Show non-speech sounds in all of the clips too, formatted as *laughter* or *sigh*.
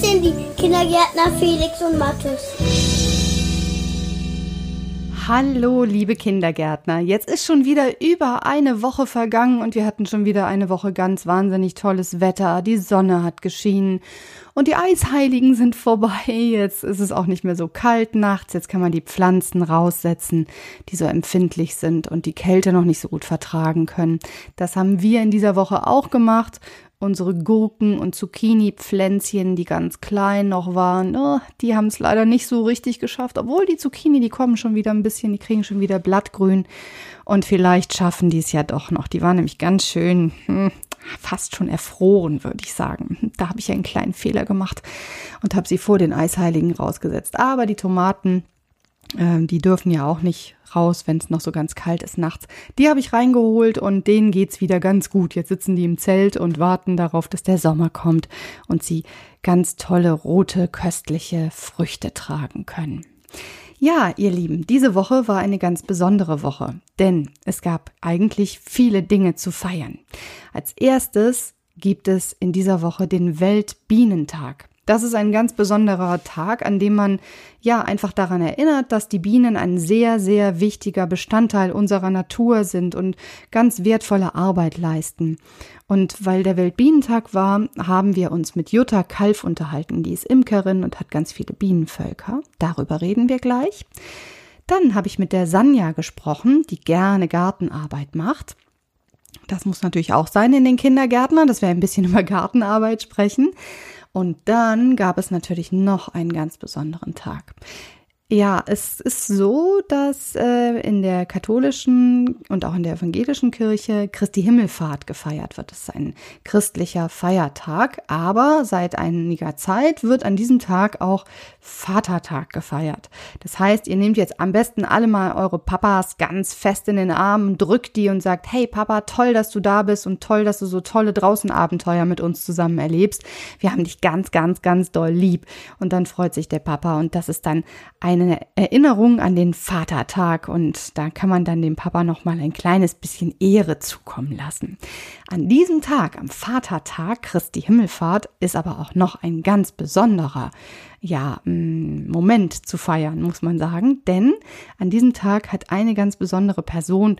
sind die Kindergärtner Felix und Mathis. Hallo, liebe Kindergärtner. Jetzt ist schon wieder über eine Woche vergangen und wir hatten schon wieder eine Woche ganz wahnsinnig tolles Wetter. Die Sonne hat geschienen und die Eisheiligen sind vorbei. Jetzt ist es auch nicht mehr so kalt nachts. Jetzt kann man die Pflanzen raussetzen, die so empfindlich sind und die Kälte noch nicht so gut vertragen können. Das haben wir in dieser Woche auch gemacht unsere Gurken und Zucchini-Pflänzchen, die ganz klein noch waren, oh, die haben es leider nicht so richtig geschafft. Obwohl die Zucchini, die kommen schon wieder ein bisschen, die kriegen schon wieder Blattgrün. Und vielleicht schaffen die es ja doch noch. Die waren nämlich ganz schön, hm, fast schon erfroren, würde ich sagen. Da habe ich einen kleinen Fehler gemacht und habe sie vor den Eisheiligen rausgesetzt. Aber die Tomaten, äh, die dürfen ja auch nicht raus, wenn es noch so ganz kalt ist nachts. Die habe ich reingeholt und denen geht's wieder ganz gut. Jetzt sitzen die im Zelt und warten darauf, dass der Sommer kommt und sie ganz tolle rote köstliche Früchte tragen können. Ja, ihr Lieben, diese Woche war eine ganz besondere Woche, denn es gab eigentlich viele Dinge zu feiern. Als erstes gibt es in dieser Woche den Weltbienentag. Das ist ein ganz besonderer Tag, an dem man ja einfach daran erinnert, dass die Bienen ein sehr, sehr wichtiger Bestandteil unserer Natur sind und ganz wertvolle Arbeit leisten. Und weil der Weltbienentag war, haben wir uns mit Jutta Kalf unterhalten. Die ist Imkerin und hat ganz viele Bienenvölker. Darüber reden wir gleich. Dann habe ich mit der Sanja gesprochen, die gerne Gartenarbeit macht. Das muss natürlich auch sein in den Kindergärtnern, dass wir ein bisschen *laughs* über Gartenarbeit sprechen. Und dann gab es natürlich noch einen ganz besonderen Tag. Ja, es ist so, dass äh, in der katholischen und auch in der evangelischen Kirche Christi Himmelfahrt gefeiert wird. Das ist ein christlicher Feiertag, aber seit einiger Zeit wird an diesem Tag auch Vatertag gefeiert. Das heißt, ihr nehmt jetzt am besten alle mal eure Papas ganz fest in den Arm, drückt die und sagt, hey Papa, toll, dass du da bist und toll, dass du so tolle draußen Abenteuer mit uns zusammen erlebst. Wir haben dich ganz, ganz, ganz doll lieb. Und dann freut sich der Papa und das ist dann ein eine Erinnerung an den Vatertag und da kann man dann dem Papa noch mal ein kleines bisschen Ehre zukommen lassen. An diesem Tag, am Vatertag Christi Himmelfahrt, ist aber auch noch ein ganz besonderer ja, mm, Moment zu feiern, muss man sagen, denn an diesem Tag hat eine ganz besondere Person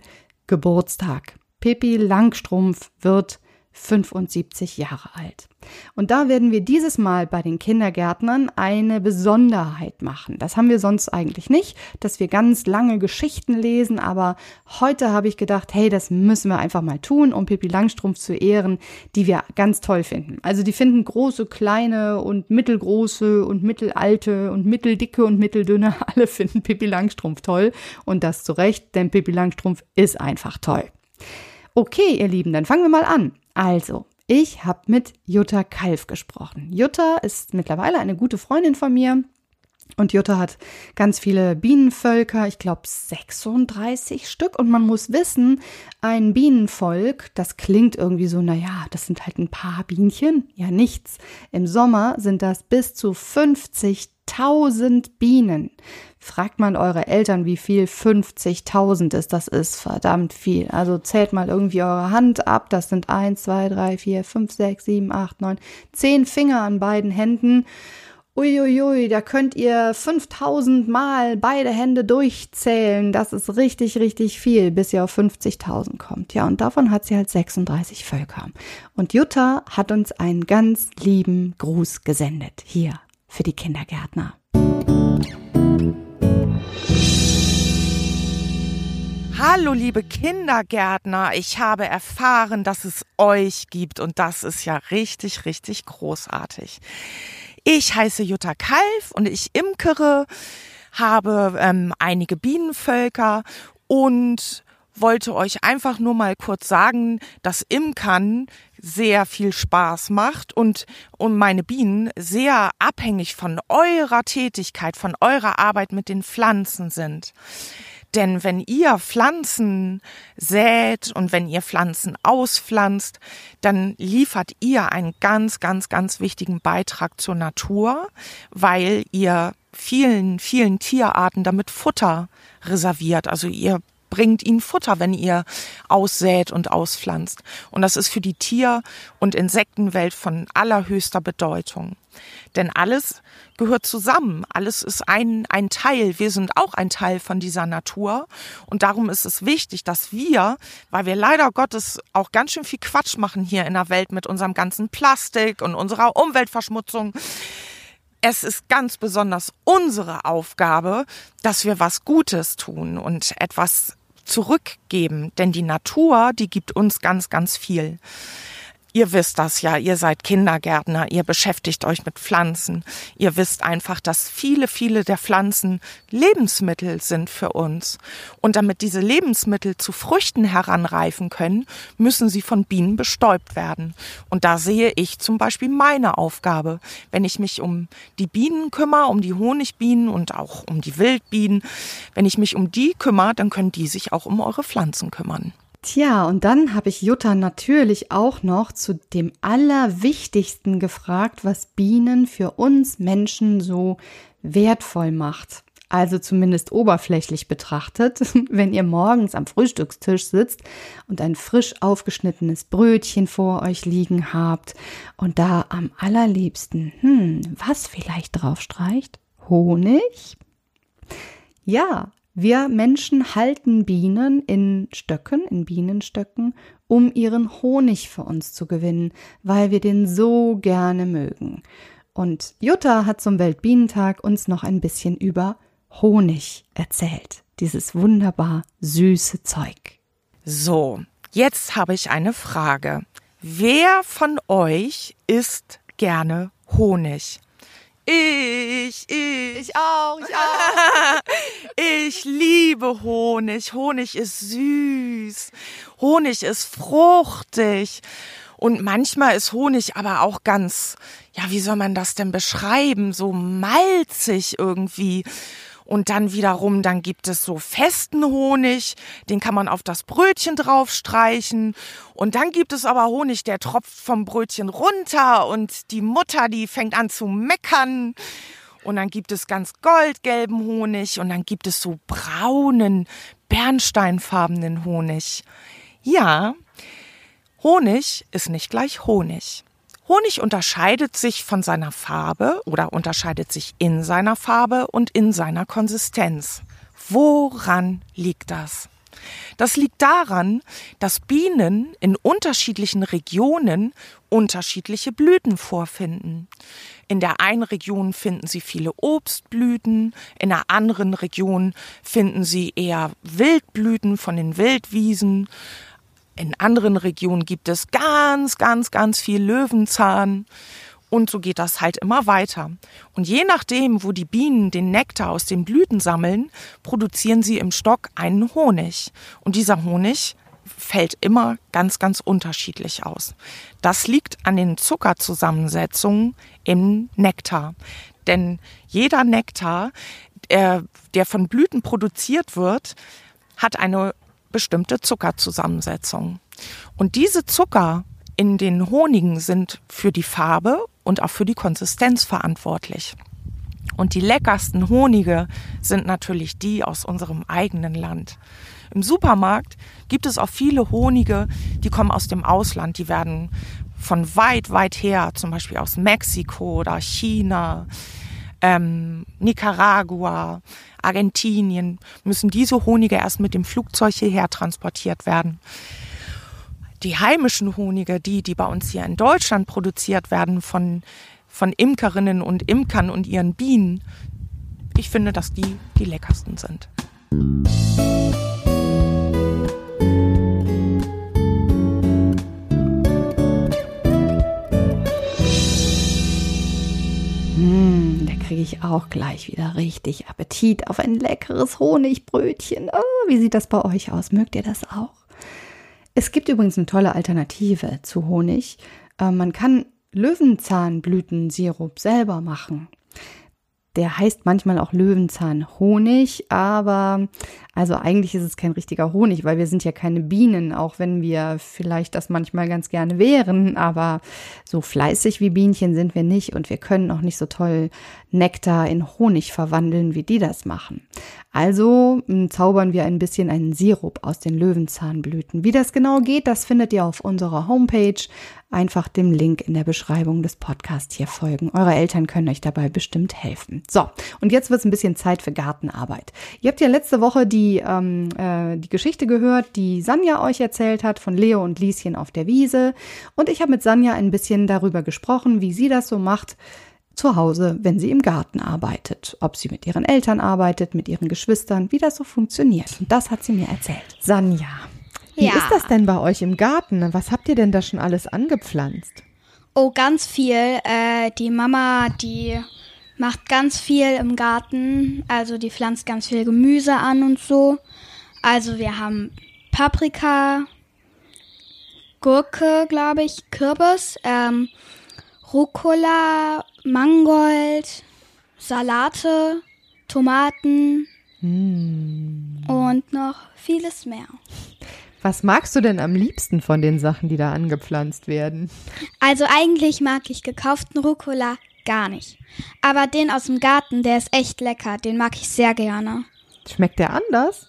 Geburtstag. Pippi Langstrumpf wird 75 Jahre alt. Und da werden wir dieses Mal bei den Kindergärtnern eine Besonderheit machen. Das haben wir sonst eigentlich nicht, dass wir ganz lange Geschichten lesen, aber heute habe ich gedacht, hey, das müssen wir einfach mal tun, um Pippi Langstrumpf zu ehren, die wir ganz toll finden. Also die finden große, kleine und mittelgroße und mittelalte und mitteldicke und mitteldünne, *laughs* alle finden Pippi Langstrumpf toll und das zu Recht, denn Pippi Langstrumpf ist einfach toll. Okay, ihr Lieben, dann fangen wir mal an. Also, ich habe mit Jutta Kalf gesprochen. Jutta ist mittlerweile eine gute Freundin von mir. Und Jutta hat ganz viele Bienenvölker, ich glaube 36 Stück. Und man muss wissen, ein Bienenvolk, das klingt irgendwie so, naja, das sind halt ein paar Bienchen. Ja, nichts. Im Sommer sind das bis zu 50.000 Bienen. Fragt man eure Eltern, wie viel 50.000 ist. Das ist verdammt viel. Also zählt mal irgendwie eure Hand ab. Das sind 1, 2, 3, 4, 5, 6, 7, 8, 9, 10 Finger an beiden Händen. Uiuiui, da könnt ihr 5000 Mal beide Hände durchzählen. Das ist richtig, richtig viel, bis ihr auf 50.000 kommt. Ja, und davon hat sie halt 36 Völker. Und Jutta hat uns einen ganz lieben Gruß gesendet. Hier für die Kindergärtner. Hallo, liebe Kindergärtner. Ich habe erfahren, dass es euch gibt und das ist ja richtig, richtig großartig. Ich heiße Jutta Kalf und ich imkere, habe ähm, einige Bienenvölker und wollte euch einfach nur mal kurz sagen, dass Imkern sehr viel Spaß macht und, und meine Bienen sehr abhängig von eurer Tätigkeit, von eurer Arbeit mit den Pflanzen sind. Denn wenn ihr Pflanzen sät und wenn ihr Pflanzen auspflanzt, dann liefert ihr einen ganz, ganz, ganz wichtigen Beitrag zur Natur, weil ihr vielen, vielen Tierarten damit Futter reserviert. Also ihr bringt ihnen Futter, wenn ihr aussät und auspflanzt. Und das ist für die Tier- und Insektenwelt von allerhöchster Bedeutung. Denn alles gehört zusammen. Alles ist ein, ein Teil. Wir sind auch ein Teil von dieser Natur. Und darum ist es wichtig, dass wir, weil wir leider Gottes auch ganz schön viel Quatsch machen hier in der Welt mit unserem ganzen Plastik und unserer Umweltverschmutzung, es ist ganz besonders unsere Aufgabe, dass wir was Gutes tun und etwas zurückgeben. Denn die Natur, die gibt uns ganz, ganz viel. Ihr wisst das ja, ihr seid Kindergärtner, ihr beschäftigt euch mit Pflanzen. Ihr wisst einfach, dass viele, viele der Pflanzen Lebensmittel sind für uns. Und damit diese Lebensmittel zu Früchten heranreifen können, müssen sie von Bienen bestäubt werden. Und da sehe ich zum Beispiel meine Aufgabe. Wenn ich mich um die Bienen kümmere, um die Honigbienen und auch um die Wildbienen, wenn ich mich um die kümmere, dann können die sich auch um eure Pflanzen kümmern. Tja, und dann habe ich Jutta natürlich auch noch zu dem Allerwichtigsten gefragt, was Bienen für uns Menschen so wertvoll macht. Also zumindest oberflächlich betrachtet, *laughs* wenn ihr morgens am Frühstückstisch sitzt und ein frisch aufgeschnittenes Brötchen vor euch liegen habt und da am allerliebsten, hm, was vielleicht drauf streicht? Honig? Ja, wir Menschen halten Bienen in Stöcken, in Bienenstöcken, um ihren Honig für uns zu gewinnen, weil wir den so gerne mögen. Und Jutta hat zum Weltbienentag uns noch ein bisschen über Honig erzählt. Dieses wunderbar süße Zeug. So, jetzt habe ich eine Frage. Wer von euch isst gerne Honig? Ich, ich. Ich auch, ich auch. *laughs* ich liebe Honig. Honig ist süß. Honig ist fruchtig. Und manchmal ist Honig aber auch ganz, ja, wie soll man das denn beschreiben? So malzig irgendwie. Und dann wiederum, dann gibt es so festen Honig, den kann man auf das Brötchen draufstreichen. Und dann gibt es aber Honig, der tropft vom Brötchen runter und die Mutter, die fängt an zu meckern. Und dann gibt es ganz goldgelben Honig und dann gibt es so braunen, bernsteinfarbenen Honig. Ja, Honig ist nicht gleich Honig. Honig unterscheidet sich von seiner Farbe oder unterscheidet sich in seiner Farbe und in seiner Konsistenz. Woran liegt das? Das liegt daran, dass Bienen in unterschiedlichen Regionen unterschiedliche Blüten vorfinden. In der einen Region finden sie viele Obstblüten, in der anderen Region finden sie eher Wildblüten von den Wildwiesen. In anderen Regionen gibt es ganz, ganz, ganz viel Löwenzahn. Und so geht das halt immer weiter. Und je nachdem, wo die Bienen den Nektar aus den Blüten sammeln, produzieren sie im Stock einen Honig. Und dieser Honig fällt immer ganz, ganz unterschiedlich aus. Das liegt an den Zuckerzusammensetzungen im Nektar. Denn jeder Nektar, der, von Blüten produziert wird, hat eine bestimmte Zuckerzusammensetzung. Und diese Zucker in den Honigen sind für die Farbe und auch für die Konsistenz verantwortlich. Und die leckersten Honige sind natürlich die aus unserem eigenen Land. Im Supermarkt gibt es auch viele Honige, die kommen aus dem Ausland. Die werden von weit, weit her, zum Beispiel aus Mexiko oder China, ähm, Nicaragua, Argentinien, müssen diese Honige erst mit dem Flugzeug hierher transportiert werden. Die heimischen Honige, die, die bei uns hier in Deutschland produziert werden von, von Imkerinnen und Imkern und ihren Bienen, ich finde, dass die die leckersten sind. Kriege ich auch gleich wieder richtig Appetit auf ein leckeres Honigbrötchen. Oh, wie sieht das bei euch aus? Mögt ihr das auch? Es gibt übrigens eine tolle Alternative zu Honig. Äh, man kann Löwenzahnblütensirup selber machen. Der heißt manchmal auch Löwenzahnhonig, aber also eigentlich ist es kein richtiger Honig, weil wir sind ja keine Bienen, auch wenn wir vielleicht das manchmal ganz gerne wären, aber so fleißig wie Bienchen sind wir nicht und wir können auch nicht so toll Nektar in Honig verwandeln, wie die das machen. Also m, zaubern wir ein bisschen einen Sirup aus den Löwenzahnblüten. Wie das genau geht, das findet ihr auf unserer Homepage. Einfach dem Link in der Beschreibung des Podcasts hier folgen. Eure Eltern können euch dabei bestimmt helfen. So, und jetzt wird es ein bisschen Zeit für Gartenarbeit. Ihr habt ja letzte Woche die, ähm, äh, die Geschichte gehört, die Sanja euch erzählt hat von Leo und Lieschen auf der Wiese. Und ich habe mit Sanja ein bisschen darüber gesprochen, wie sie das so macht zu Hause, wenn sie im Garten arbeitet. Ob sie mit ihren Eltern arbeitet, mit ihren Geschwistern, wie das so funktioniert. Und das hat sie mir erzählt. Sanja, wie Ja. ist das denn bei euch im Garten? Was habt ihr denn da schon alles angepflanzt? Oh, ganz viel. Äh, die Mama, die macht ganz viel im Garten. Also die pflanzt ganz viel Gemüse an und so. Also wir haben Paprika, Gurke, glaube ich, Kürbis, ähm, Rucola, Mangold, Salate, Tomaten und noch vieles mehr. Was magst du denn am liebsten von den Sachen, die da angepflanzt werden? Also eigentlich mag ich gekauften Rucola gar nicht. Aber den aus dem Garten, der ist echt lecker. Den mag ich sehr gerne. Schmeckt der anders?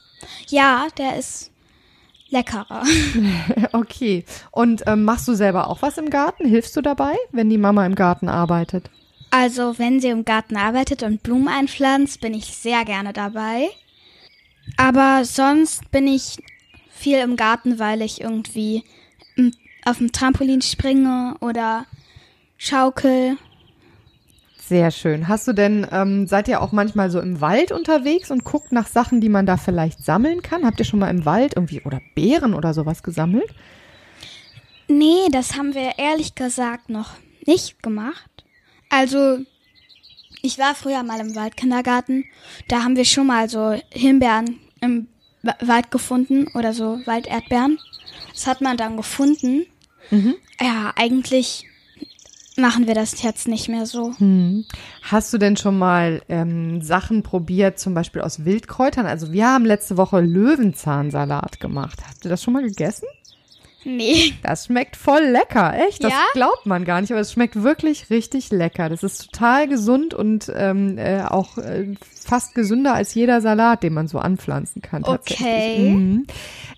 Ja, der ist leckerer. *laughs* Okay. Und ähm, machst du selber auch was im Garten? Hilfst du dabei, wenn die Mama im Garten arbeitet? Also wenn sie im Garten arbeitet und Blumen einpflanzt, bin ich sehr gerne dabei. Aber sonst bin ich viel im Garten, weil ich irgendwie auf dem Trampolin springe oder schaukel. Sehr schön. Hast du denn, ähm, seid ihr auch manchmal so im Wald unterwegs und guckt nach Sachen, die man da vielleicht sammeln kann? Habt ihr schon mal im Wald irgendwie oder Beeren oder sowas gesammelt? Nee, das haben wir ehrlich gesagt noch nicht gemacht. Also, ich war früher mal im Waldkindergarten. Da haben wir schon mal so Himbeeren im Wald gefunden oder so Walderdbeeren. Das hat man dann gefunden. Ja, eigentlich machen wir das jetzt nicht mehr so. Hast du denn schon mal ähm, Sachen probiert, zum Beispiel aus Wildkräutern? Also wir haben letzte Woche Löwenzahnsalat gemacht. Hast du das schon mal gegessen? Nee. Das schmeckt voll lecker, echt. Das Ja? glaubt man gar nicht, aber es schmeckt wirklich richtig lecker. Das ist total gesund und ähm, äh, auch äh, fast gesünder als jeder Salat, den man so anpflanzen kann. Okay. Mhm.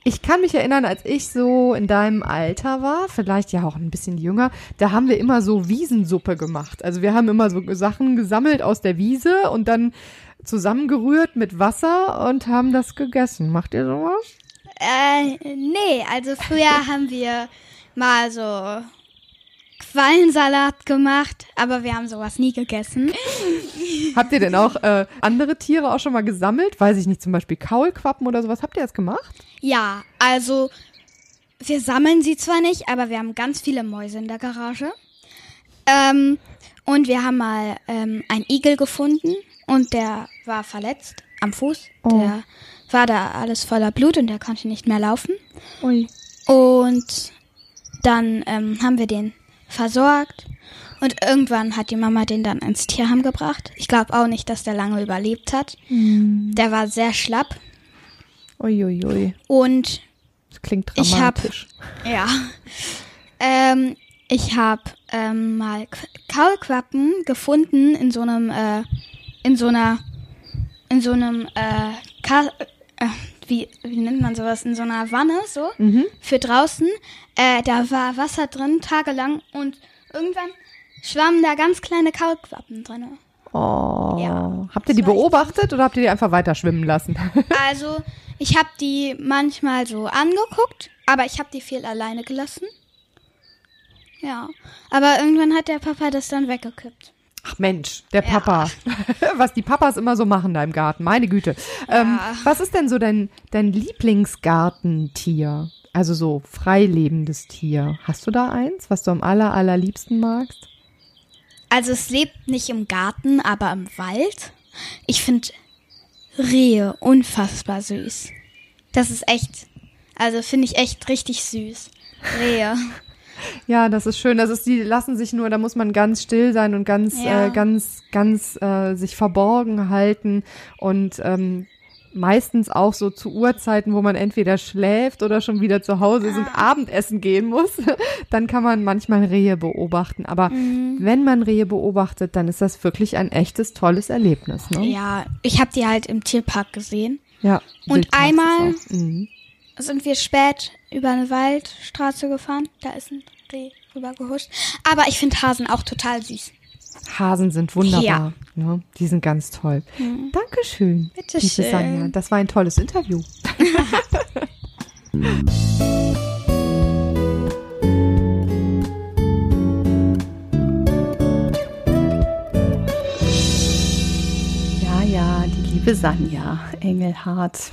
Ich kann mich erinnern, als ich so in deinem Alter war, vielleicht ja auch ein bisschen jünger, da haben wir immer so Wiesensuppe gemacht. Also wir haben immer so Sachen gesammelt aus der Wiese und dann zusammengerührt mit Wasser und haben das gegessen. Macht ihr sowas? Äh, nee, also früher *laughs* haben wir mal so Quallensalat gemacht, aber wir haben sowas nie gegessen. *laughs* Habt ihr denn auch äh, andere Tiere auch schon mal gesammelt? Weiß ich nicht, zum Beispiel Kaulquappen oder sowas. Habt ihr das gemacht? Ja, also wir sammeln sie zwar nicht, aber wir haben ganz viele Mäuse in der Garage. Ähm, und wir haben mal ähm, einen Igel gefunden und der war verletzt am Fuß. Der war da alles voller Blut und der konnte nicht mehr laufen. Ui. Und dann ähm, haben wir den versorgt. Und irgendwann hat die Mama den dann ins Tierheim gebracht. Ich glaube auch nicht, dass der lange überlebt hat. Der war sehr schlapp. Uiuiui. Ui, ui. Und Das klingt Ich hab- dramatisch. ja, ähm, ich habe ähm, mal Qu- Kaulquappen gefunden in so einem, äh, in so einer, in so einem, äh, äh, wie, wie nennt man sowas, in so einer Wanne, so, für draußen. Äh, da war Wasser drin, tagelang, und irgendwann schwammen da ganz kleine Kaulquappen drin. Oh. Ja. Habt ihr die beobachtet oder habt ihr die einfach weiter schwimmen lassen? *laughs* Also, ich habe die manchmal so angeguckt, aber ich habe die viel alleine gelassen. Ja, aber irgendwann hat der Papa das dann weggekippt. Ach Mensch, der Papa. *laughs* Was die Papas immer so machen da im Garten. Meine Güte. Ähm, was ist denn so dein, dein Lieblingsgartentier? Also so freilebendes Tier. Hast du da eins, was du am aller, allerliebsten magst? Also es lebt nicht im Garten, aber im Wald. Ich finde Rehe unfassbar süß. Das ist echt, also finde ich echt richtig süß. Rehe. *laughs* Ja, das ist schön. Das ist, die lassen sich nur, da muss man ganz still sein und ganz, Ja. äh, ganz, ganz äh, sich verborgen halten und ähm, meistens auch so zu Uhrzeiten, wo man entweder schläft oder schon wieder zu Hause ist und Abendessen gehen muss. *laughs* Dann kann man manchmal Rehe beobachten. Aber wenn man Rehe beobachtet, dann ist das wirklich ein echtes, tolles Erlebnis. Ne? Ja, ich habe die halt im Tierpark gesehen. ja Und einmal- Mhm. Sind wir spät über eine Waldstraße gefahren. Da ist ein Reh rüber gehuscht. Aber ich finde Hasen auch total süß. Hasen sind wunderbar. Ja. Ne? Die sind ganz toll. Dankeschön. Bitte liebe schön. Sanja. Das war ein tolles Interview. *laughs* Ja, ja, die liebe Sanja Engelhardt,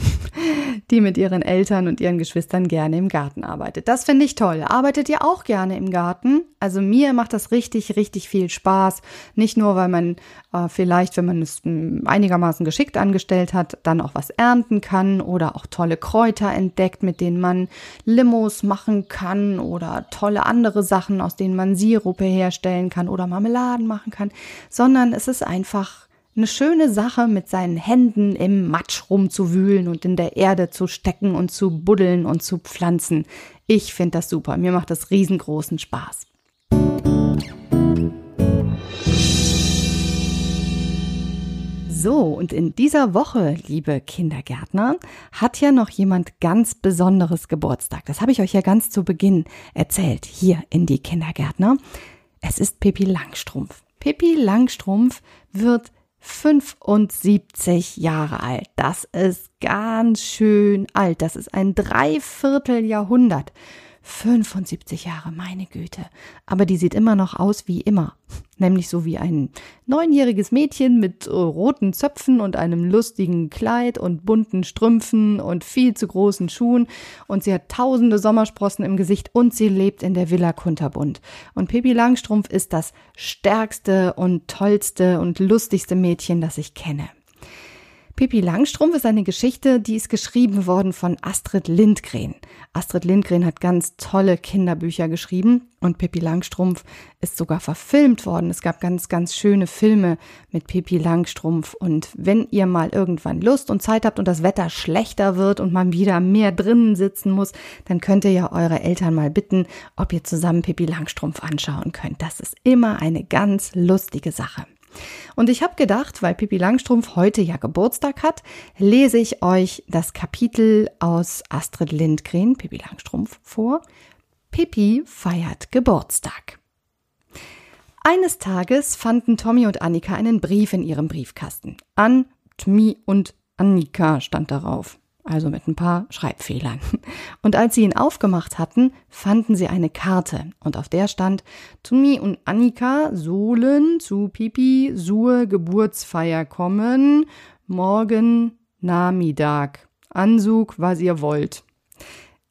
die mit ihren Eltern und ihren Geschwistern gerne im Garten arbeitet. Das finde ich toll. Arbeitet ihr auch gerne im Garten? Also mir macht das richtig, richtig viel Spaß. Nicht nur, weil man äh, vielleicht, wenn man es mh, einigermaßen geschickt angestellt hat, dann auch was ernten kann oder auch tolle Kräuter entdeckt, mit denen man Limos machen kann oder tolle andere Sachen, aus denen man Sirupe herstellen kann oder Marmeladen machen kann, sondern es ist einfach eine schöne Sache, mit seinen Händen im Matsch rumzuwühlen und in der Erde zu stecken und zu buddeln und zu pflanzen. Ich finde das super. Mir macht das riesengroßen Spaß. So, und in dieser Woche, liebe Kindergärtner, hat ja noch jemand ganz Besonderes Geburtstag. Das habe ich euch ja ganz zu Beginn erzählt, hier in die Kindergärtner. Es ist Pippi Langstrumpf. Pippi Langstrumpf wird 75 Jahre alt. Das ist ganz schön alt. Das ist ein Dreivierteljahrhundert. 75 Jahre, meine Güte. Aber die sieht immer noch aus wie immer. Nämlich so wie ein neunjähriges Mädchen mit äh, roten Zöpfen und einem lustigen Kleid und bunten Strümpfen und viel zu großen Schuhen. Und sie hat tausende Sommersprossen im Gesicht und sie lebt in der Villa Kunterbund. Und Pippi Langstrumpf ist das stärkste und tollste und lustigste Mädchen, das ich kenne. Pippi Langstrumpf ist eine Geschichte, die ist geschrieben worden von Astrid Lindgren. Astrid Lindgren hat ganz tolle Kinderbücher geschrieben und Pippi Langstrumpf ist sogar verfilmt worden. Es gab ganz, ganz schöne Filme mit Pippi Langstrumpf. Und wenn ihr mal irgendwann Lust und Zeit habt und das Wetter schlechter wird und man wieder mehr drinnen sitzen muss, dann könnt ihr ja eure Eltern mal bitten, ob ihr zusammen Pippi Langstrumpf anschauen könnt. Das ist immer eine ganz lustige Sache. Und ich habe gedacht, weil Pippi Langstrumpf heute ja Geburtstag hat, lese ich euch das Kapitel aus Astrid Lindgren, Pippi Langstrumpf, vor. Pippi feiert Geburtstag. Eines Tages fanden Tommy und Annika einen Brief in ihrem Briefkasten. An Tmi und Annika stand darauf. Also mit ein paar Schreibfehlern. Und als sie ihn aufgemacht hatten, fanden sie eine Karte. Und auf der stand, Tumi und Annika sollen zu Pipi zur Geburtsfeier kommen. Morgen Nachmittag. Ansug, was ihr wollt.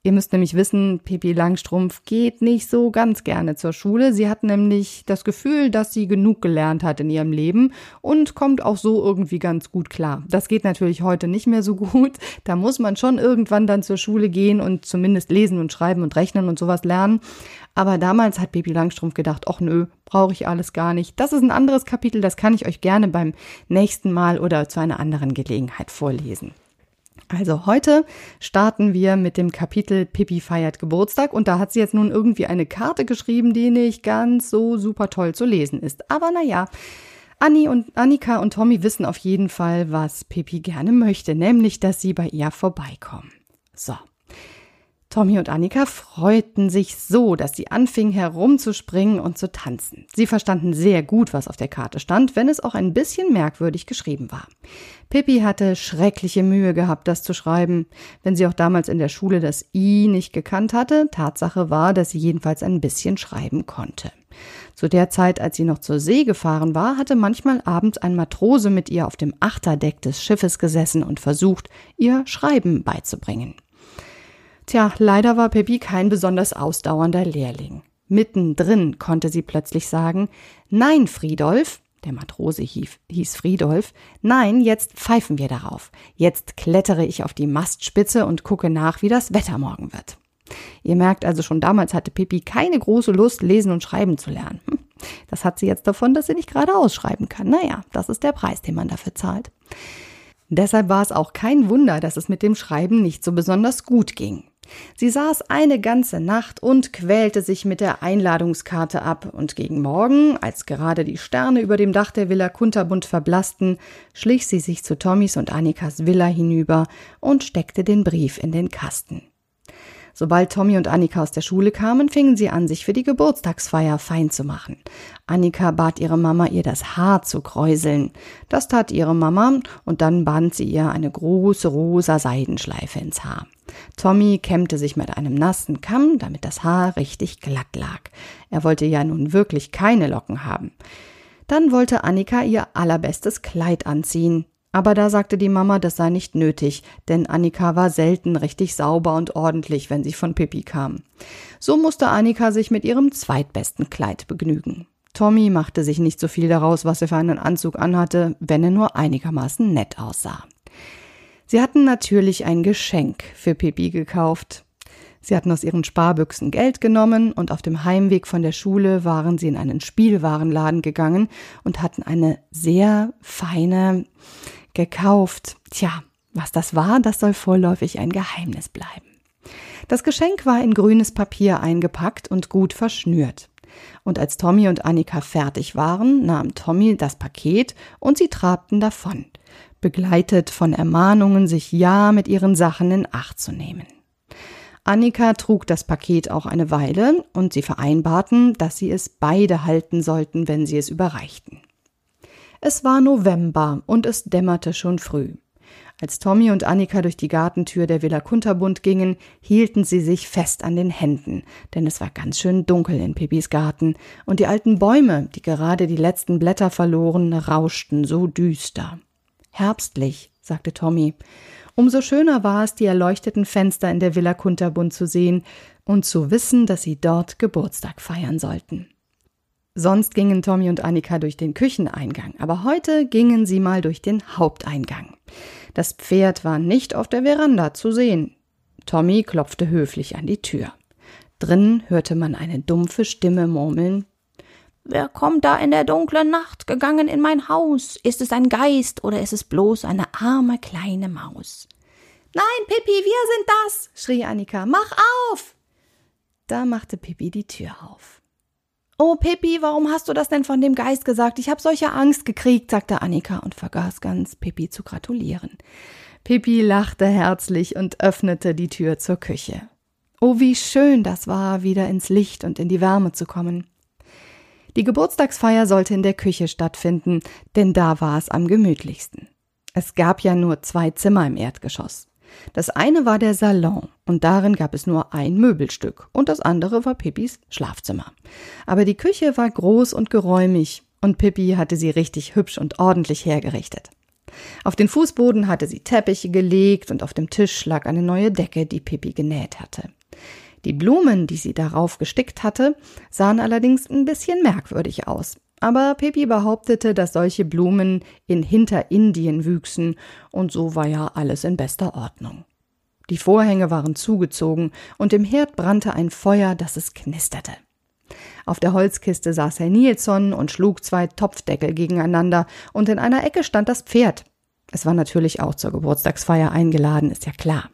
Ihr müsst nämlich wissen, Pippi Langstrumpf geht nicht so ganz gerne zur Schule. Sie hat nämlich das Gefühl, dass sie genug gelernt hat in ihrem Leben und kommt auch so irgendwie ganz gut klar. Das geht natürlich heute nicht mehr so gut. Da muss man schon irgendwann dann zur Schule gehen und zumindest lesen und schreiben und rechnen und sowas lernen. Aber damals hat Pippi Langstrumpf gedacht, ach nö, brauche ich alles gar nicht. Das ist ein anderes Kapitel, das kann ich euch gerne beim nächsten Mal oder zu einer anderen Gelegenheit vorlesen. Also heute starten wir mit dem Kapitel Pippi feiert Geburtstag und da hat sie jetzt nun irgendwie eine Karte geschrieben, die nicht ganz so super toll zu lesen ist. Aber naja, Anni und Annika und Tommy wissen auf jeden Fall, was Pippi gerne möchte, nämlich, dass sie bei ihr vorbeikommen. So. Tommy und Annika freuten sich so, dass sie anfingen herumzuspringen und zu tanzen. Sie verstanden sehr gut, was auf der Karte stand, wenn es auch ein bisschen merkwürdig geschrieben war. Pippi hatte schreckliche Mühe gehabt, das zu schreiben. Wenn sie auch damals in der Schule das I nicht gekannt hatte, Tatsache war, dass sie jedenfalls ein bisschen schreiben konnte. Zu der Zeit, als sie noch zur See gefahren war, hatte manchmal abends ein Matrose mit ihr auf dem Achterdeck des Schiffes gesessen und versucht, ihr Schreiben beizubringen. Tja, leider war Pippi kein besonders ausdauernder Lehrling. Mittendrin konnte sie plötzlich sagen, Nein, Friedolf, der Matrose hieß, hieß Friedolf, nein, jetzt pfeifen wir darauf. Jetzt klettere ich auf die Mastspitze und gucke nach, wie das Wetter morgen wird. Ihr merkt also schon damals hatte Pippi keine große Lust, lesen und schreiben zu lernen. Hm, das hat sie jetzt davon, dass sie nicht gerade ausschreiben kann. Naja, das ist der Preis, den man dafür zahlt. Deshalb war es auch kein Wunder, dass es mit dem Schreiben nicht so besonders gut ging. Sie saß eine ganze Nacht und quälte sich mit der Einladungskarte ab, und gegen Morgen, als gerade die Sterne über dem Dach der Villa Kunterbund verblassten, schlich sie sich zu Tommys und Annikas Villa hinüber und steckte den Brief in den Kasten. Sobald Tommy und Annika aus der Schule kamen, fingen sie an, sich für die Geburtstagsfeier fein zu machen. Annika bat ihre Mama, ihr das Haar zu kräuseln. Das tat ihre Mama und dann band sie ihr eine große rosa Seidenschleife ins Haar. Tommy kämmte sich mit einem nassen Kamm, damit das Haar richtig glatt lag. Er wollte ja nun wirklich keine Locken haben. Dann wollte Annika ihr allerbestes Kleid anziehen. Aber da sagte die Mama, das sei nicht nötig, denn Annika war selten richtig sauber und ordentlich, wenn sie von Pippi kam. So musste Annika sich mit ihrem zweitbesten Kleid begnügen. Tommy machte sich nicht so viel daraus, was er für einen Anzug anhatte, wenn er nur einigermaßen nett aussah. Sie hatten natürlich ein Geschenk für Pippi gekauft. Sie hatten aus ihren Sparbüchsen Geld genommen und auf dem Heimweg von der Schule waren sie in einen Spielwarenladen gegangen und hatten eine sehr feine gekauft. Tja, was das war, das soll vorläufig ein Geheimnis bleiben. Das Geschenk war in grünes Papier eingepackt und gut verschnürt. Und als Tommy und Annika fertig waren, nahm Tommy das Paket und sie trabten davon, begleitet von Ermahnungen, sich ja mit ihren Sachen in Acht zu nehmen. Annika trug das Paket auch eine Weile und sie vereinbarten, dass sie es beide halten sollten, wenn sie es überreichten. Es war November und es dämmerte schon früh. Als Tommy und Annika durch die Gartentür der Villa Kunterbund gingen, hielten sie sich fest an den Händen, denn es war ganz schön dunkel in Pippis Garten, und die alten Bäume, die gerade die letzten Blätter verloren, rauschten so düster. Herbstlich, sagte Tommy. Umso schöner war es, die erleuchteten Fenster in der Villa Kunterbund zu sehen und zu wissen, dass sie dort Geburtstag feiern sollten. Sonst gingen Tommy und Annika durch den Kücheneingang, aber heute gingen sie mal durch den Haupteingang. Das Pferd war nicht auf der Veranda zu sehen. Tommy klopfte höflich an die Tür. Drinnen hörte man eine dumpfe Stimme murmeln Wer kommt da in der dunklen Nacht gegangen in mein Haus? Ist es ein Geist oder ist es bloß eine arme kleine Maus? Nein, Pippi, wir sind das, schrie Annika. Mach auf! Da machte Pippi die Tür auf. Oh, Pippi, warum hast du das denn von dem Geist gesagt? Ich habe solche Angst gekriegt, sagte Annika und vergaß ganz, Pippi zu gratulieren. Pippi lachte herzlich und öffnete die Tür zur Küche. Oh, wie schön das war, wieder ins Licht und in die Wärme zu kommen. Die Geburtstagsfeier sollte in der Küche stattfinden, denn da war es am gemütlichsten. Es gab ja nur zwei Zimmer im Erdgeschoss. Das eine war der Salon und darin gab es nur ein Möbelstück und das andere war Pippis Schlafzimmer. Aber die Küche war groß und geräumig und Pippi hatte sie richtig hübsch und ordentlich hergerichtet. Auf den Fußboden hatte sie Teppiche gelegt und auf dem Tisch lag eine neue Decke, die Pippi genäht hatte. Die Blumen, die sie darauf gestickt hatte, sahen allerdings ein bisschen merkwürdig aus aber Pippi behauptete, dass solche Blumen in Hinterindien wüchsen, und so war ja alles in bester Ordnung. Die Vorhänge waren zugezogen, und im Herd brannte ein Feuer, dass es knisterte. Auf der Holzkiste saß Herr Nilsson und schlug zwei Topfdeckel gegeneinander, und in einer Ecke stand das Pferd. Es war natürlich auch zur Geburtstagsfeier eingeladen, ist ja klar.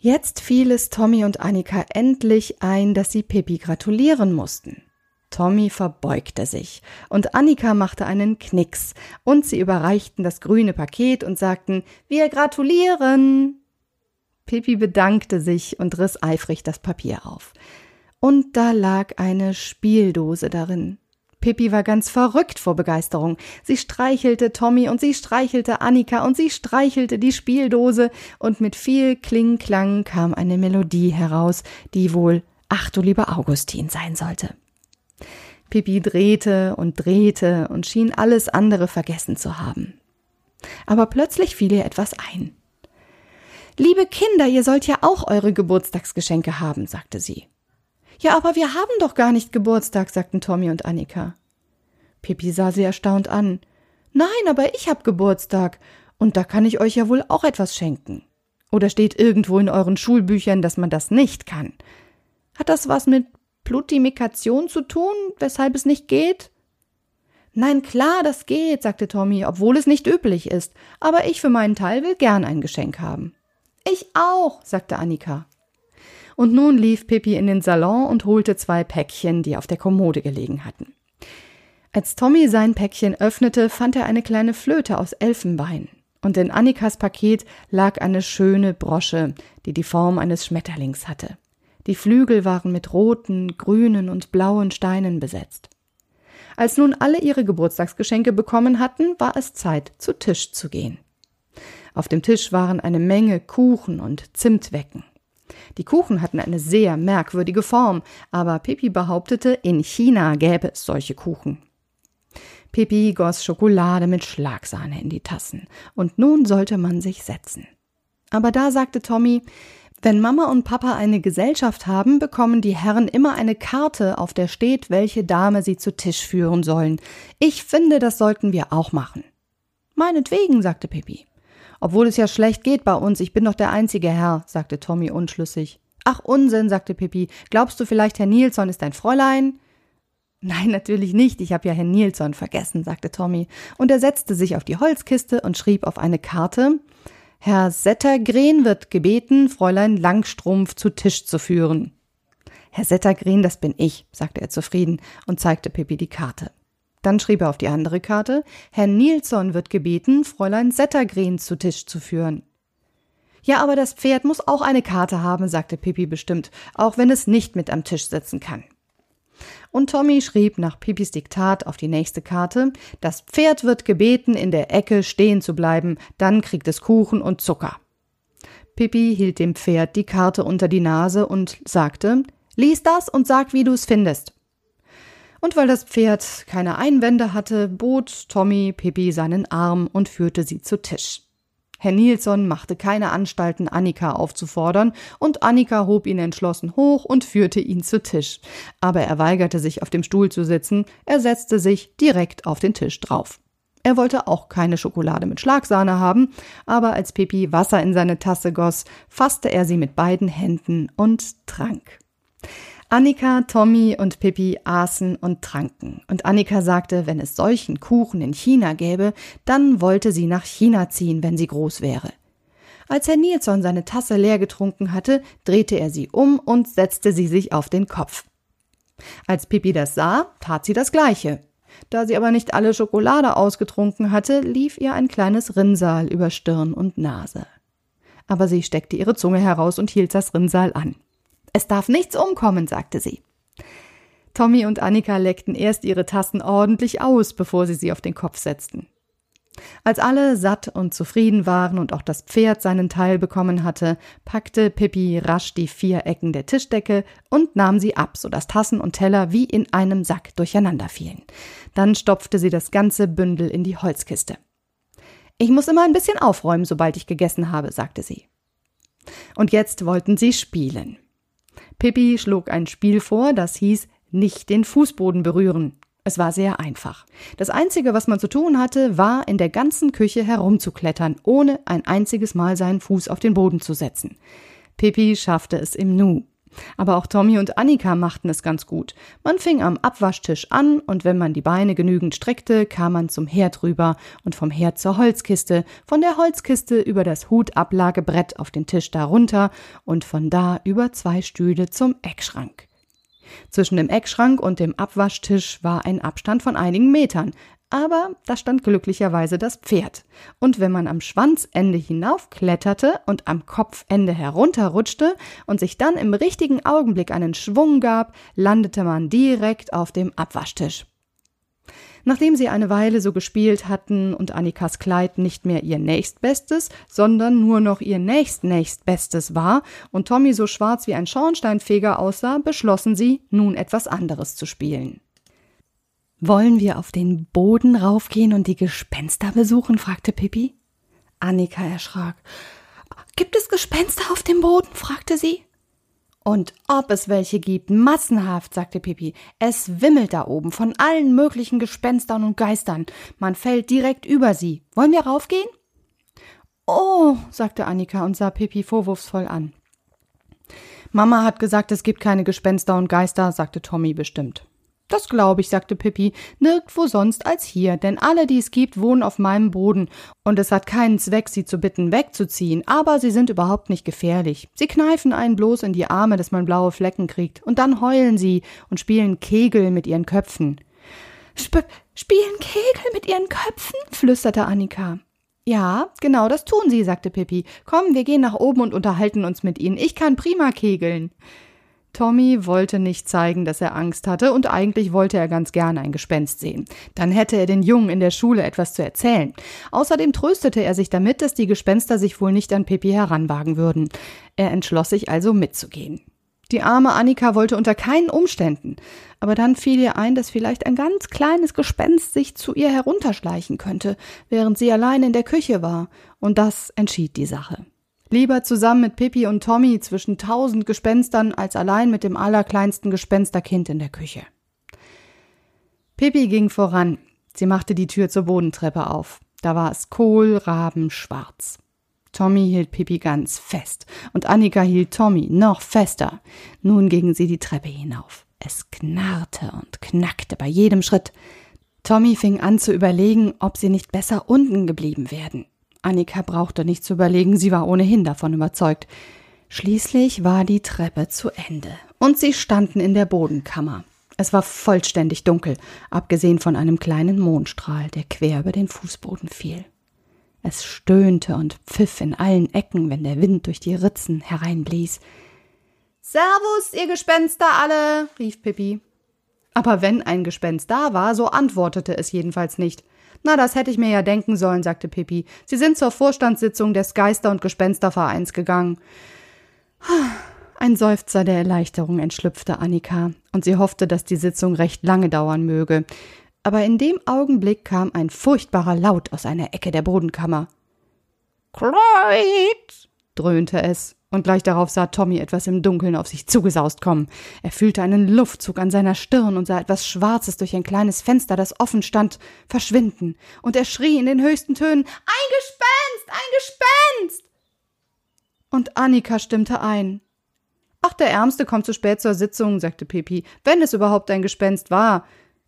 Jetzt fiel es Tommy und Annika endlich ein, dass sie Pippi gratulieren mussten. Tommy verbeugte sich und Annika machte einen Knicks und sie überreichten das grüne Paket und sagten, wir gratulieren. Pippi bedankte sich und riss eifrig das Papier auf. Und da lag eine Spieldose darin. Pippi war ganz verrückt vor Begeisterung. Sie streichelte Tommy und sie streichelte Annika und sie streichelte die Spieldose und mit viel Klingklang kam eine Melodie heraus, die wohl Ach du lieber Augustin sein sollte. Pipi drehte und drehte und schien alles andere vergessen zu haben. Aber plötzlich fiel ihr etwas ein. Liebe Kinder, ihr sollt ja auch eure Geburtstagsgeschenke haben, sagte sie. Ja, aber wir haben doch gar nicht Geburtstag, sagten Tommy und Annika. Pippi sah sie erstaunt an. Nein, aber ich hab Geburtstag, und da kann ich euch ja wohl auch etwas schenken. Oder steht irgendwo in euren Schulbüchern, dass man das nicht kann? Hat das was mit Plutimikation zu tun, weshalb es nicht geht? Nein, klar, das geht, sagte Tommy, obwohl es nicht üblich ist, aber ich für meinen Teil will gern ein Geschenk haben. Ich auch, sagte Annika. Und nun lief Pippi in den Salon und holte zwei Päckchen, die auf der Kommode gelegen hatten. Als Tommy sein Päckchen öffnete, fand er eine kleine Flöte aus Elfenbein. Und in Annikas Paket lag eine schöne Brosche, die die Form eines Schmetterlings hatte. Die Flügel waren mit roten, grünen und blauen Steinen besetzt. Als nun alle ihre Geburtstagsgeschenke bekommen hatten, war es Zeit, zu Tisch zu gehen. Auf dem Tisch waren eine Menge Kuchen und Zimtwecken. Die Kuchen hatten eine sehr merkwürdige Form, aber Pippi behauptete, in China gäbe es solche Kuchen. Pippi goss Schokolade mit Schlagsahne in die Tassen, und nun sollte man sich setzen. Aber da sagte Tommy, wenn Mama und Papa eine Gesellschaft haben, bekommen die Herren immer eine Karte, auf der steht, welche Dame sie zu Tisch führen sollen. Ich finde, das sollten wir auch machen. Meinetwegen, sagte Pippi. Obwohl es ja schlecht geht bei uns, ich bin doch der einzige Herr, sagte Tommy unschlüssig. Ach Unsinn, sagte Pippi. Glaubst du vielleicht, Herr Nilsson ist ein Fräulein? Nein, natürlich nicht. Ich habe ja Herrn Nilsson vergessen, sagte Tommy, und er setzte sich auf die Holzkiste und schrieb auf eine Karte Herr Settergren wird gebeten, Fräulein Langstrumpf zu Tisch zu führen. Herr Settergren, das bin ich, sagte er zufrieden und zeigte Pippi die Karte. Dann schrieb er auf die andere Karte, Herr Nilsson wird gebeten, Fräulein Settergren zu Tisch zu führen. Ja, aber das Pferd muss auch eine Karte haben, sagte Pippi bestimmt, auch wenn es nicht mit am Tisch sitzen kann. Und Tommy schrieb nach Pipis Diktat auf die nächste Karte, das Pferd wird gebeten, in der Ecke stehen zu bleiben, dann kriegt es Kuchen und Zucker. Pippi hielt dem Pferd die Karte unter die Nase und sagte, lies das und sag, wie du es findest. Und weil das Pferd keine Einwände hatte, bot Tommy Pippi seinen Arm und führte sie zu Tisch. Herr Nilsson machte keine Anstalten, Annika aufzufordern, und Annika hob ihn entschlossen hoch und führte ihn zu Tisch. Aber er weigerte sich, auf dem Stuhl zu sitzen, er setzte sich direkt auf den Tisch drauf. Er wollte auch keine Schokolade mit Schlagsahne haben, aber als Pippi Wasser in seine Tasse goss, fasste er sie mit beiden Händen und trank. Annika, Tommy und Pippi aßen und tranken. Und Annika sagte, wenn es solchen Kuchen in China gäbe, dann wollte sie nach China ziehen, wenn sie groß wäre. Als Herr Nilsson seine Tasse leer getrunken hatte, drehte er sie um und setzte sie sich auf den Kopf. Als Pippi das sah, tat sie das Gleiche. Da sie aber nicht alle Schokolade ausgetrunken hatte, lief ihr ein kleines Rinnsal über Stirn und Nase. Aber sie steckte ihre Zunge heraus und hielt das Rinnsal an. Es darf nichts umkommen, sagte sie. Tommy und Annika leckten erst ihre Tassen ordentlich aus, bevor sie sie auf den Kopf setzten. Als alle satt und zufrieden waren und auch das Pferd seinen Teil bekommen hatte, packte Pippi rasch die vier Ecken der Tischdecke und nahm sie ab, so dass Tassen und Teller wie in einem Sack durcheinander fielen. Dann stopfte sie das ganze Bündel in die Holzkiste. Ich muss immer ein bisschen aufräumen, sobald ich gegessen habe, sagte sie. Und jetzt wollten sie spielen. Pippi schlug ein Spiel vor, das hieß nicht den Fußboden berühren. Es war sehr einfach. Das Einzige, was man zu tun hatte, war, in der ganzen Küche herumzuklettern, ohne ein einziges Mal seinen Fuß auf den Boden zu setzen. Pippi schaffte es im Nu. Aber auch Tommy und Annika machten es ganz gut. Man fing am Abwaschtisch an und wenn man die Beine genügend streckte, kam man zum Herd rüber und vom Herd zur Holzkiste, von der Holzkiste über das Hutablagebrett auf den Tisch darunter und von da über zwei Stühle zum Eckschrank. Zwischen dem Eckschrank und dem Abwaschtisch war ein Abstand von einigen Metern, aber da stand glücklicherweise das Pferd. Und wenn man am Schwanzende hinaufkletterte und am Kopfende herunterrutschte und sich dann im richtigen Augenblick einen Schwung gab, landete man direkt auf dem Abwaschtisch. Nachdem sie eine Weile so gespielt hatten und Annikas Kleid nicht mehr ihr nächstbestes, sondern nur noch ihr nächstnächstbestes war und Tommy so schwarz wie ein Schornsteinfeger aussah, beschlossen sie, nun etwas anderes zu spielen. Wollen wir auf den Boden raufgehen und die Gespenster besuchen? fragte Pippi. Annika erschrak. Gibt es Gespenster auf dem Boden? fragte sie. Und ob es welche gibt, massenhaft, sagte Pippi. Es wimmelt da oben von allen möglichen Gespenstern und Geistern. Man fällt direkt über sie. Wollen wir raufgehen? Oh, sagte Annika und sah Pippi vorwurfsvoll an. Mama hat gesagt, es gibt keine Gespenster und Geister, sagte Tommy bestimmt. Das glaube ich, sagte Pippi, nirgendwo sonst als hier, denn alle, die es gibt, wohnen auf meinem Boden, und es hat keinen Zweck, sie zu bitten, wegzuziehen, aber sie sind überhaupt nicht gefährlich. Sie kneifen einen bloß in die Arme, dass man blaue Flecken kriegt, und dann heulen sie und spielen Kegel mit ihren Köpfen. Sp spielen Kegel mit ihren Köpfen? flüsterte Annika. Ja, genau, das tun sie, sagte Pippi. Komm, wir gehen nach oben und unterhalten uns mit ihnen. Ich kann prima kegeln. Tommy wollte nicht zeigen, dass er Angst hatte, und eigentlich wollte er ganz gerne ein Gespenst sehen. Dann hätte er den Jungen in der Schule etwas zu erzählen. Außerdem tröstete er sich damit, dass die Gespenster sich wohl nicht an Pippi heranwagen würden. Er entschloss sich also mitzugehen. Die arme Annika wollte unter keinen Umständen, aber dann fiel ihr ein, dass vielleicht ein ganz kleines Gespenst sich zu ihr herunterschleichen könnte, während sie allein in der Küche war, und das entschied die Sache. Lieber zusammen mit Pippi und Tommy zwischen tausend Gespenstern als allein mit dem allerkleinsten Gespensterkind in der Küche. Pippi ging voran. Sie machte die Tür zur Bodentreppe auf. Da war es kohlrabenschwarz. Tommy hielt Pippi ganz fest und Annika hielt Tommy noch fester. Nun gingen sie die Treppe hinauf. Es knarrte und knackte bei jedem Schritt. Tommy fing an zu überlegen, ob sie nicht besser unten geblieben werden. Annika brauchte nicht zu überlegen, sie war ohnehin davon überzeugt. Schließlich war die Treppe zu Ende und sie standen in der Bodenkammer. Es war vollständig dunkel, abgesehen von einem kleinen Mondstrahl, der quer über den Fußboden fiel. Es stöhnte und pfiff in allen Ecken, wenn der Wind durch die Ritzen hereinblies. Servus, ihr Gespenster alle, rief Pippi. Aber wenn ein Gespenst da war, so antwortete es jedenfalls nicht. Na, das hätte ich mir ja denken sollen, sagte Pippi. Sie sind zur Vorstandssitzung des Geister- und Gespenstervereins gegangen. Ein Seufzer der Erleichterung entschlüpfte Annika, und sie hoffte, dass die Sitzung recht lange dauern möge. Aber in dem Augenblick kam ein furchtbarer Laut aus einer Ecke der Bodenkammer. Kleid! dröhnte es und gleich darauf sah Tommy etwas im Dunkeln auf sich zugesaust kommen. Er fühlte einen Luftzug an seiner Stirn und sah etwas Schwarzes durch ein kleines Fenster, das offen stand, verschwinden. Und er schrie in den höchsten Tönen Ein Gespenst. Ein Gespenst. Und Annika stimmte ein. Ach, der Ärmste kommt zu spät zur Sitzung, sagte Pepi, wenn es überhaupt ein Gespenst war.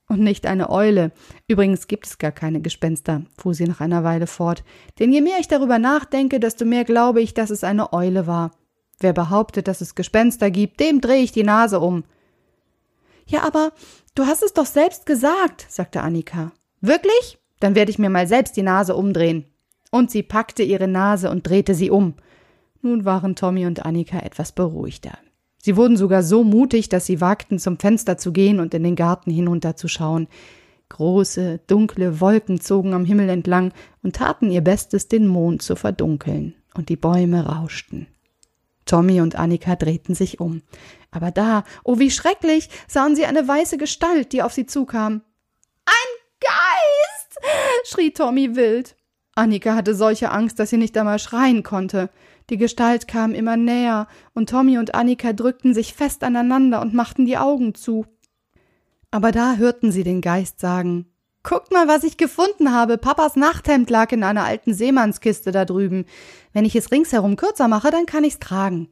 Und nicht eine Eule. Übrigens gibt es gar keine Gespenster, fuhr sie nach einer Weile fort. Denn je mehr ich darüber nachdenke, desto mehr glaube ich, dass es eine Eule war. Wer behauptet, dass es Gespenster gibt, dem drehe ich die Nase um. Ja, aber du hast es doch selbst gesagt, sagte Annika. Wirklich? Dann werde ich mir mal selbst die Nase umdrehen. Und sie packte ihre Nase und drehte sie um. Nun waren Tommy und Annika etwas beruhigter. Sie wurden sogar so mutig, dass sie wagten, zum Fenster zu gehen und in den Garten hinunterzuschauen. Große, dunkle Wolken zogen am Himmel entlang und taten ihr Bestes, den Mond zu verdunkeln, und die Bäume rauschten. Tommy und Annika drehten sich um. Aber da, oh wie schrecklich, sahen sie eine weiße Gestalt, die auf sie zukam. Ein Geist! schrie Tommy wild. Annika hatte solche Angst, dass sie nicht einmal schreien konnte. Die Gestalt kam immer näher, und Tommy und Annika drückten sich fest aneinander und machten die Augen zu. Aber da hörten sie den Geist sagen Guckt mal, was ich gefunden habe. Papas Nachthemd lag in einer alten Seemannskiste da drüben. Wenn ich es ringsherum kürzer mache, dann kann ich's tragen.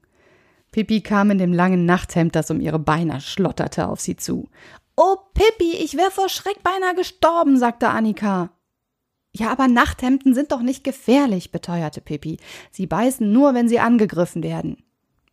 Pippi kam in dem langen Nachthemd, das um ihre Beine schlotterte, auf sie zu. Oh, Pippi, ich wär vor Schreck beinahe gestorben, sagte Annika. Ja, aber Nachthemden sind doch nicht gefährlich, beteuerte Pippi. Sie beißen nur, wenn sie angegriffen werden.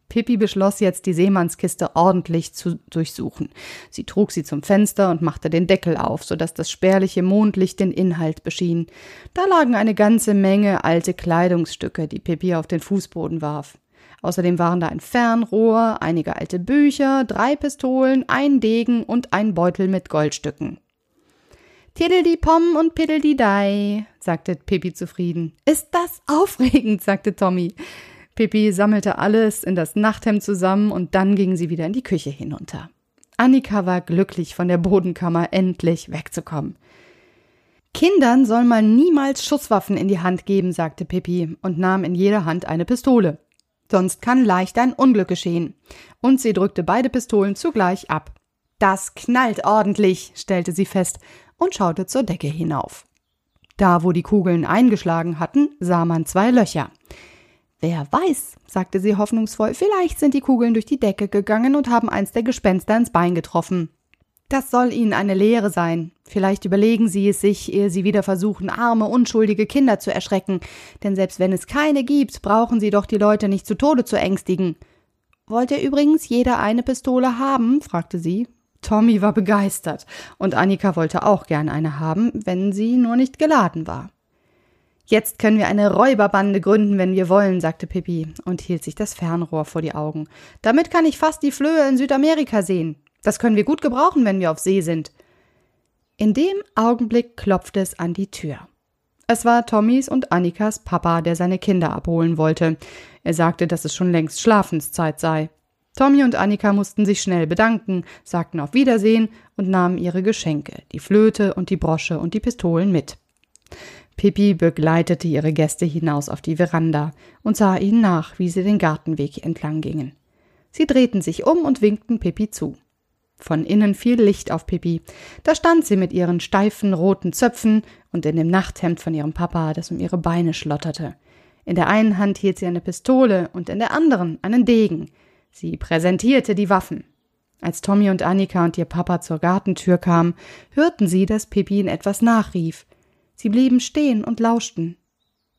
Pippi beschloss jetzt, die Seemannskiste ordentlich zu durchsuchen. Sie trug sie zum Fenster und machte den Deckel auf, so dass das spärliche Mondlicht den Inhalt beschien. Da lagen eine ganze Menge alte Kleidungsstücke, die Pippi auf den Fußboden warf. Außerdem waren da ein Fernrohr, einige alte Bücher, drei Pistolen, ein Degen und ein Beutel mit Goldstücken. Tiddeldi-Pom und Piddeldi-Dei, sagte Pippi zufrieden. Ist das aufregend, sagte Tommy. Pippi sammelte alles in das Nachthemd zusammen und dann gingen sie wieder in die Küche hinunter. Annika war glücklich, von der Bodenkammer endlich wegzukommen. Kindern soll man niemals Schusswaffen in die Hand geben, sagte Pippi und nahm in jeder Hand eine Pistole. Sonst kann leicht ein Unglück geschehen. Und sie drückte beide Pistolen zugleich ab. Das knallt ordentlich, stellte sie fest und schaute zur Decke hinauf. Da, wo die Kugeln eingeschlagen hatten, sah man zwei Löcher. Wer weiß, sagte sie hoffnungsvoll, vielleicht sind die Kugeln durch die Decke gegangen und haben eins der Gespenster ins Bein getroffen. Das soll Ihnen eine Lehre sein. Vielleicht überlegen Sie es sich, ehe Sie wieder versuchen, arme, unschuldige Kinder zu erschrecken. Denn selbst wenn es keine gibt, brauchen Sie doch die Leute nicht zu Tode zu ängstigen. Wollt ihr übrigens jeder eine Pistole haben? fragte sie. Tommy war begeistert, und Annika wollte auch gern eine haben, wenn sie nur nicht geladen war. Jetzt können wir eine Räuberbande gründen, wenn wir wollen, sagte Pippi und hielt sich das Fernrohr vor die Augen. Damit kann ich fast die Flöhe in Südamerika sehen. Das können wir gut gebrauchen, wenn wir auf See sind. In dem Augenblick klopfte es an die Tür. Es war Tommys und Annikas Papa, der seine Kinder abholen wollte. Er sagte, dass es schon längst Schlafenszeit sei. Tommy und Annika mussten sich schnell bedanken, sagten auf Wiedersehen und nahmen ihre Geschenke, die Flöte und die Brosche und die Pistolen mit. Pippi begleitete ihre Gäste hinaus auf die Veranda und sah ihnen nach, wie sie den Gartenweg entlang gingen. Sie drehten sich um und winkten Pippi zu. Von innen fiel Licht auf Pippi. Da stand sie mit ihren steifen roten Zöpfen und in dem Nachthemd von ihrem Papa, das um ihre Beine schlotterte. In der einen Hand hielt sie eine Pistole und in der anderen einen Degen. Sie präsentierte die Waffen. Als Tommy und Annika und ihr Papa zur Gartentür kamen, hörten sie, dass Pippi ihnen etwas nachrief. Sie blieben stehen und lauschten.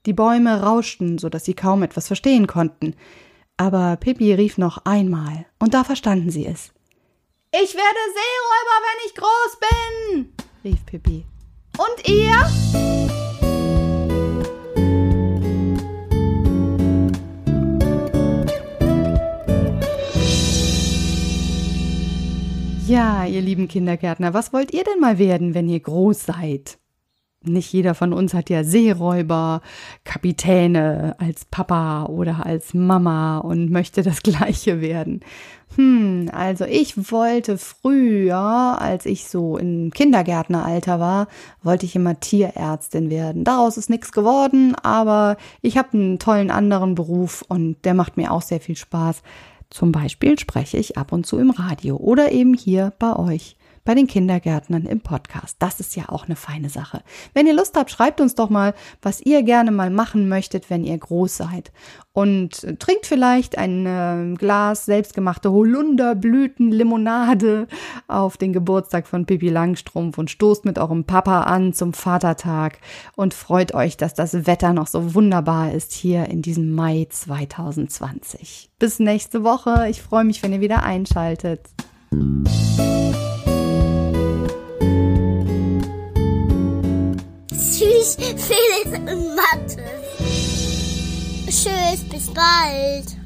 Die Bäume rauschten, so dass sie kaum etwas verstehen konnten. Aber Pippi rief noch einmal, und da verstanden sie es. Ich werde Seeräuber, wenn ich groß bin, rief Pippi. Und ihr? Ja, ihr lieben Kindergärtner, was wollt ihr denn mal werden, wenn ihr groß seid? nicht jeder von uns hat ja Seeräuber, Kapitäne als Papa oder als Mama und möchte das *laughs* gleiche werden. Hm, also ich wollte früher, als ich so im Kindergärtneralter war, wollte ich immer Tierärztin werden. Daraus ist nichts geworden, aber ich habe einen tollen anderen Beruf und der macht mir auch sehr viel Spaß. Zum Beispiel spreche ich ab und zu im Radio oder eben hier bei euch bei den Kindergärtnern im Podcast. Das ist ja auch eine feine Sache. Wenn ihr Lust habt, schreibt uns doch mal, was ihr gerne mal machen möchtet, wenn ihr groß seid. Und trinkt vielleicht ein äh, Glas selbstgemachte Holunderblütenlimonade auf den Geburtstag von Pippi Langstrumpf und stoßt mit eurem Papa an zum Vatertag und freut euch, dass das Wetter noch so wunderbar ist hier in diesem Mai 2020. Bis nächste Woche. Ich freue mich, wenn ihr wieder einschaltet. Tschüss, Felix und Mathe. Tschüss, bis bald.